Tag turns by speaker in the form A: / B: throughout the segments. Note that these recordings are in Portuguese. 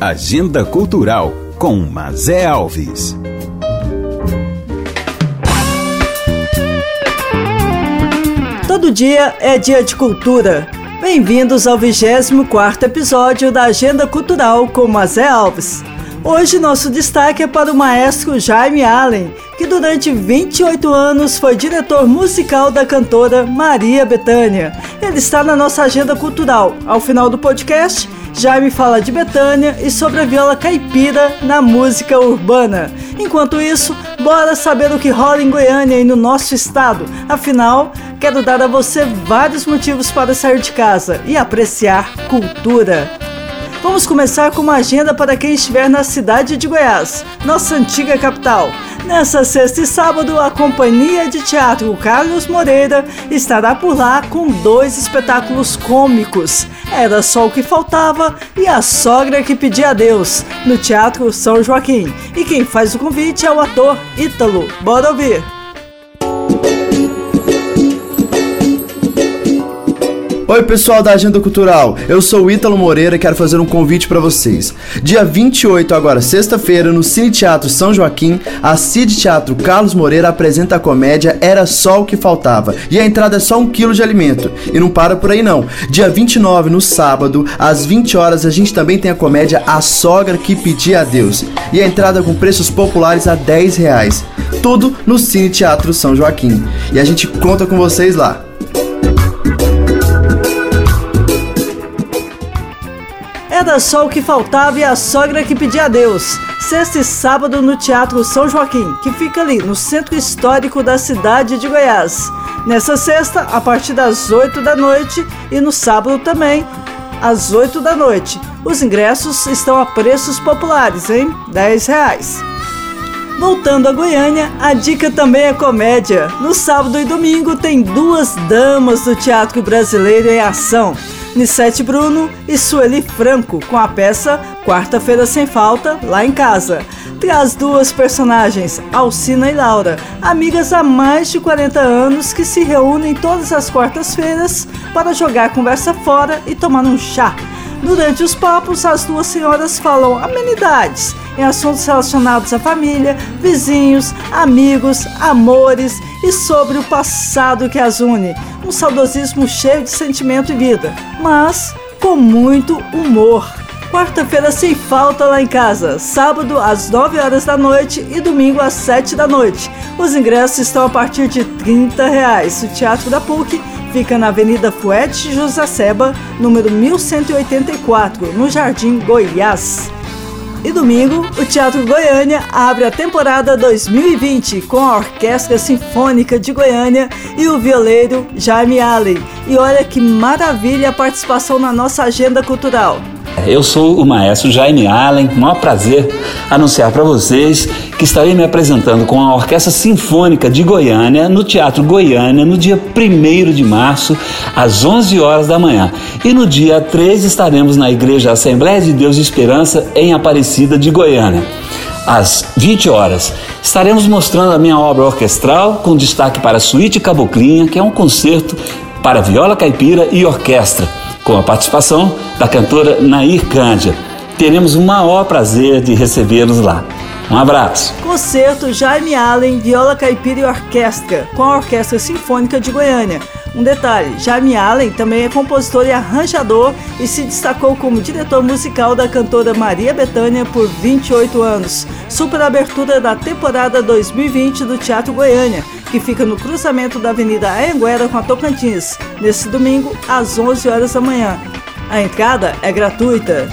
A: Agenda Cultural com Mazé Alves.
B: Todo dia é dia de cultura. Bem-vindos ao 24 episódio da Agenda Cultural com Mazé Alves. Hoje nosso destaque é para o maestro Jaime Allen, que durante 28 anos foi diretor musical da cantora Maria Bethânia. Ele está na nossa agenda cultural. Ao final do podcast, Jaime fala de Betânia e sobre a viola caipira na música urbana. Enquanto isso, bora saber o que rola em Goiânia e no nosso estado. Afinal, quero dar a você vários motivos para sair de casa e apreciar cultura. Vamos começar com uma agenda para quem estiver na cidade de Goiás, nossa antiga capital. Nessa sexta e sábado, a Companhia de Teatro Carlos Moreira estará por lá com dois espetáculos cômicos. Era só o que faltava e a sogra que pedia a Deus, no Teatro São Joaquim. E quem faz o convite é o ator Ítalo. Bora ouvir!
C: Oi, pessoal da Agenda Cultural. Eu sou o Ítalo Moreira e quero fazer um convite para vocês. Dia 28, agora sexta-feira, no Cine Teatro São Joaquim, a Cid Teatro Carlos Moreira apresenta a comédia Era Só o que Faltava. E a entrada é só um quilo de alimento. E não para por aí não. Dia 29, no sábado, às 20 horas, a gente também tem a comédia A Sogra que Pedia a Deus. E a entrada com preços populares a 10 reais. Tudo no Cine Teatro São Joaquim. E a gente conta com vocês lá.
B: Era só o que faltava e a sogra que pedia a Deus. Sexta e sábado no Teatro São Joaquim, que fica ali no centro histórico da cidade de Goiás. Nessa sexta, a partir das 8 da noite e no sábado também, às 8 da noite. Os ingressos estão a preços populares, hein? 10 reais. Voltando a Goiânia, a dica também é comédia. No sábado e domingo tem duas damas do teatro brasileiro em ação. Nissete Bruno e Sueli Franco, com a peça Quarta-feira Sem Falta, lá em casa. Traz duas personagens, Alcina e Laura, amigas há mais de 40 anos que se reúnem todas as quartas-feiras para jogar conversa fora e tomar um chá. Durante os papos, as duas senhoras falam amenidades em assuntos relacionados à família, vizinhos, amigos, amores e sobre o passado que as une. Um saudosismo cheio de sentimento e vida, mas com muito humor. Quarta-feira sem falta lá em casa, sábado às 9 horas da noite e domingo às 7 da noite. Os ingressos estão a partir de 30 reais. O Teatro da PUC fica na Avenida Fuete Josaceba, número 1184, no Jardim Goiás. E domingo, o Teatro Goiânia abre a temporada 2020 com a Orquestra Sinfônica de Goiânia e o violeiro Jaime Allen. E olha que maravilha a participação na nossa agenda cultural.
D: Eu sou o maestro Jaime Allen, maior prazer anunciar para vocês que estarei me apresentando com a Orquestra Sinfônica de Goiânia no Teatro Goiânia no dia 1 de março, às 11 horas da manhã. E no dia 3 estaremos na Igreja Assembleia de Deus de Esperança em Aparecida de Goiânia. Às 20 horas, estaremos mostrando a minha obra orquestral com destaque para a Suíte Caboclinha, que é um concerto para viola caipira e orquestra com a participação da cantora Nair Cândia. Teremos o maior prazer de recebê-los lá. Um abraço.
B: Concerto Jaime Allen, Viola Caipira e Orquestra, com a Orquestra Sinfônica de Goiânia. Um detalhe: Jaime Allen também é compositor e arranjador e se destacou como diretor musical da cantora Maria Bethânia por 28 anos. Super abertura da temporada 2020 do Teatro Goiânia, que fica no cruzamento da Avenida Anhanguera com a Tocantins, nesse domingo às 11 horas da manhã. A entrada é gratuita.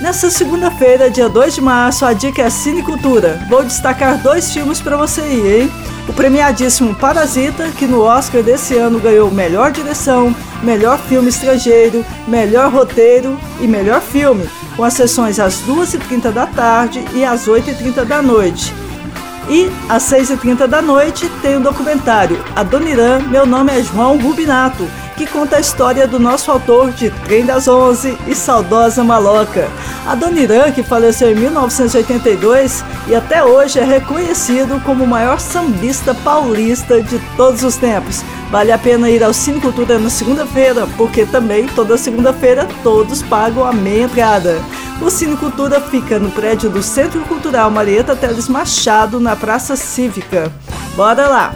B: Nessa segunda-feira, dia 2 de março, a dica é Cinecultura. Vou destacar dois filmes para você ir, hein? O premiadíssimo Parasita, que no Oscar desse ano ganhou melhor direção, melhor filme estrangeiro, melhor roteiro e melhor filme, com as sessões às 2h30 da tarde e às 8h30 da noite. E às 6h30 da noite tem o documentário Adoniran, Meu Nome é João Rubinato, que conta a história do nosso autor de Trem das Onze e Saudosa Maloca. Adoniran, que faleceu em 1982 e até hoje é reconhecido como o maior sambista paulista de todos os tempos. Vale a pena ir ao Cine Cultura na segunda-feira, porque também toda segunda-feira todos pagam a meia entrada. O Cine Cultura fica no prédio do Centro Cultural Marieta Teles Machado, na Praça Cívica. Bora lá!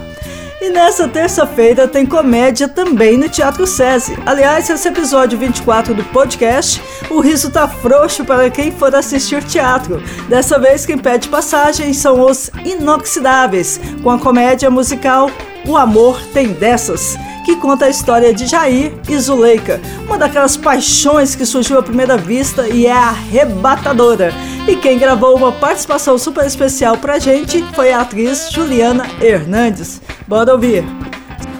B: E nessa terça-feira tem comédia também no Teatro SESI. Aliás, esse episódio 24 do podcast, o riso tá frouxo para quem for assistir teatro. Dessa vez quem pede passagem são os Inoxidáveis, com a comédia musical O Amor Tem Dessas que conta a história de Jair e Zuleika, uma daquelas paixões que surgiu à primeira vista e é arrebatadora. E quem gravou uma participação super especial pra gente foi a atriz Juliana Hernandes. Bora ouvir!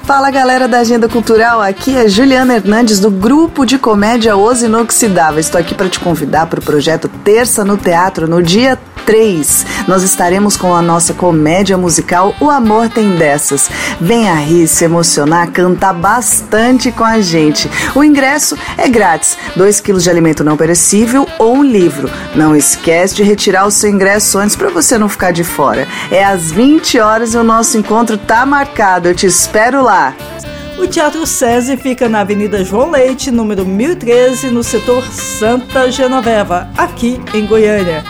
E: Fala galera da Agenda Cultural, aqui é Juliana Hernandes do grupo de comédia Os Inoxidáveis. Estou aqui para te convidar para o projeto Terça no Teatro no dia 3. Nós estaremos com a nossa comédia musical O Amor Tem Dessas. Venha rir, se emocionar, cantar bastante com a gente. O ingresso é grátis, 2 quilos de alimento não perecível ou um livro. Não esquece de retirar o seu ingresso antes para você não ficar de fora. É às 20 horas e o nosso encontro tá marcado. Eu te espero lá.
B: O Teatro SESI fica na Avenida João Leite, número 1013, no setor Santa Genoveva, aqui em Goiânia.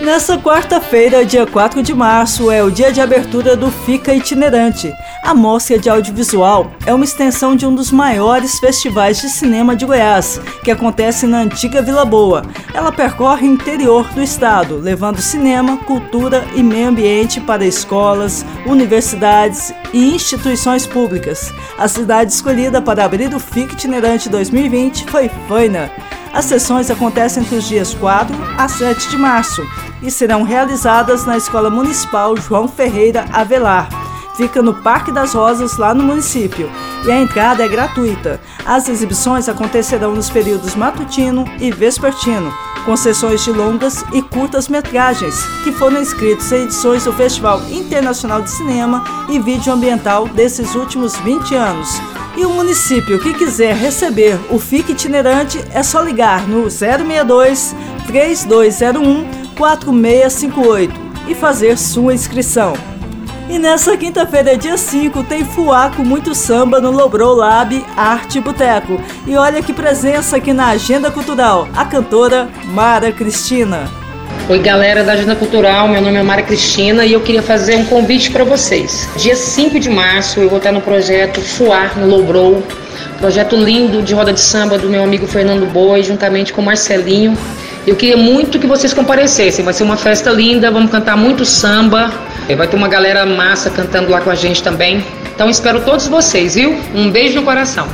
B: Nessa quarta-feira, dia 4 de março, é o dia de abertura do Fica Itinerante. A mostra de audiovisual é uma extensão de um dos maiores festivais de cinema de Goiás, que acontece na antiga Vila Boa. Ela percorre o interior do estado, levando cinema, cultura e meio ambiente para escolas, universidades e instituições públicas. A cidade escolhida para abrir o Fica Itinerante 2020 foi Faina. As sessões acontecem entre os dias 4 a 7 de março e serão realizadas na Escola Municipal João Ferreira Avelar. Fica no Parque das Rosas, lá no município, e a entrada é gratuita. As exibições acontecerão nos períodos matutino e vespertino, com sessões de longas e curtas metragens, que foram inscritos em edições do Festival Internacional de Cinema e Vídeo Ambiental desses últimos 20 anos. E o município que quiser receber o FIC itinerante é só ligar no 062 3201 4658 e fazer sua inscrição. E nessa quinta-feira, dia 5, tem Fuá com muito samba no Lobrou Lab Arte Boteco. E olha que presença aqui na Agenda Cultural, a cantora Mara Cristina.
F: Oi, galera da Agenda Cultural, meu nome é Mara Cristina e eu queria fazer um convite para vocês. Dia 5 de março eu vou estar no projeto Fuar no Lobrou, projeto lindo de roda de samba do meu amigo Fernando Boi, juntamente com Marcelinho. Eu queria muito que vocês comparecessem, vai ser uma festa linda, vamos cantar muito samba, vai ter uma galera massa cantando lá com a gente também. Então espero todos vocês, viu? Um beijo no coração.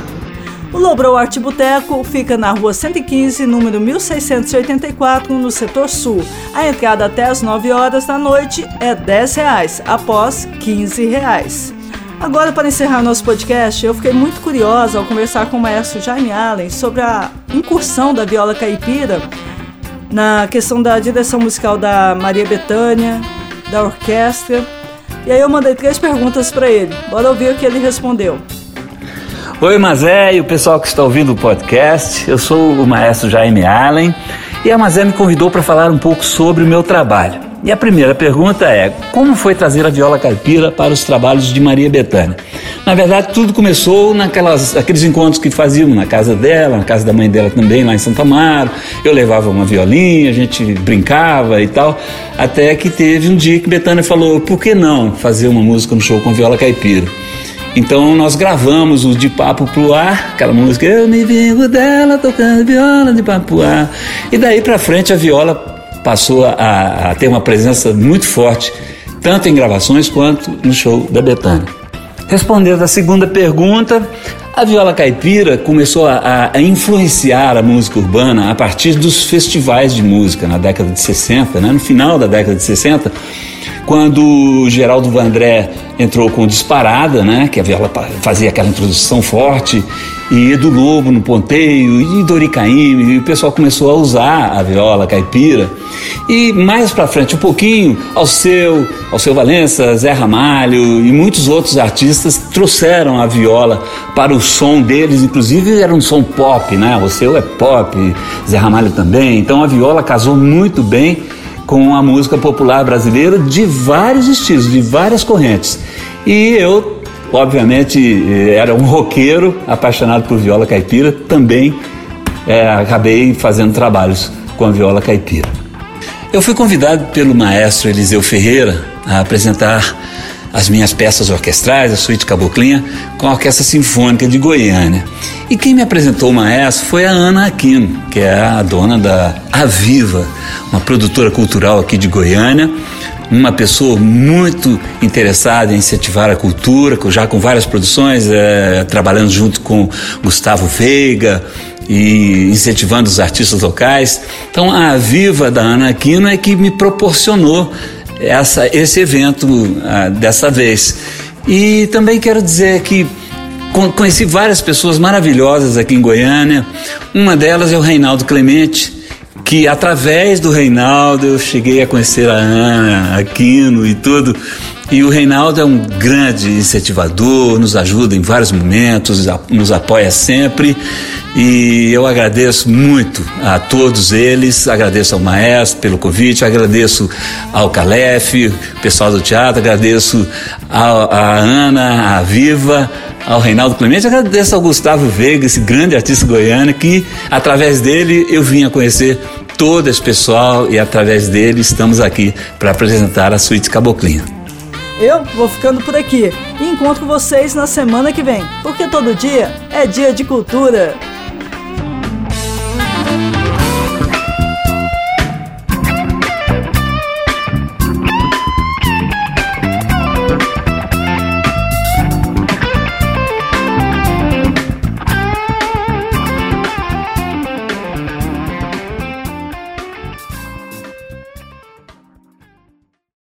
B: O Lobrou Arte Boteco fica na rua 115, número 1684, no setor sul. A entrada até as 9 horas da noite é 10 reais, após 15 reais. Agora, para encerrar nosso podcast, eu fiquei muito curiosa ao conversar com o maestro Jaime Allen sobre a incursão da viola caipira na questão da direção musical da Maria Bethânia, da orquestra. E aí eu mandei três perguntas para ele. Bora ouvir o que ele respondeu.
D: Oi, Mazé e o pessoal que está ouvindo o podcast. Eu sou o maestro Jaime Allen e a Mazé me convidou para falar um pouco sobre o meu trabalho. E a primeira pergunta é: como foi trazer a viola caipira para os trabalhos de Maria Bethânia? Na verdade, tudo começou naquelas aqueles encontros que fazíamos na casa dela, na casa da mãe dela também, lá em Santa Amaro. Eu levava uma violinha, a gente brincava e tal, até que teve um dia que Bethânia falou: por que não fazer uma música no show com viola caipira? Então nós gravamos o De Papo Pro Ar, aquela música Eu me vingo dela tocando viola de papo ar. E daí para frente a viola passou a, a, ter uma presença muito forte, tanto em gravações quanto no show da Betânia. Respondendo à segunda pergunta, a viola caipira começou a, a, influenciar a música urbana a partir dos festivais de música na década de 60, né? no final da década de 60 quando Geraldo Vandré entrou com Disparada, né, que a viola fazia aquela introdução forte, e Edu Lobo no ponteio, e Dori Caymmi, e o pessoal começou a usar a viola caipira. E mais para frente um pouquinho, ao seu, ao seu Valença, Zé Ramalho e muitos outros artistas trouxeram a viola para o som deles, inclusive era um som pop, né? O seu é pop, Zé Ramalho também. Então a viola casou muito bem com a música popular brasileira de vários estilos, de várias correntes. E eu, obviamente, eh, era um roqueiro apaixonado por viola caipira, também é, acabei fazendo trabalhos com a viola caipira. Eu fui convidado pelo maestro Eliseu Ferreira a apresentar as minhas peças orquestrais, a suíte caboclinha, com a Orquestra Sinfônica de Goiânia. E quem me apresentou o maestro foi a Ana Aquino, que é a dona da Aviva, uma produtora cultural aqui de Goiânia, uma pessoa muito interessada em incentivar a cultura, já com várias produções, é, trabalhando junto com Gustavo Veiga e incentivando os artistas locais. Então, a Aviva da Ana Aquino é que me proporcionou essa, esse evento ah, dessa vez. E também quero dizer que conheci várias pessoas maravilhosas aqui em Goiânia. Uma delas é o Reinaldo Clemente, que através do Reinaldo eu cheguei a conhecer a Ana, Aquino e tudo. E o Reinaldo é um grande incentivador, nos ajuda em vários momentos, nos apoia sempre. E eu agradeço muito a todos eles, agradeço ao maestro pelo convite, agradeço ao Calef, pessoal do teatro, agradeço à Ana, à Viva, ao Reinaldo Clemente, agradeço ao Gustavo Veiga, esse grande artista goiano, que através dele eu vim a conhecer todo esse pessoal e através dele estamos aqui para apresentar a Suíte Caboclinha.
B: Eu vou ficando por aqui e encontro vocês na semana que vem, porque todo dia é dia de cultura.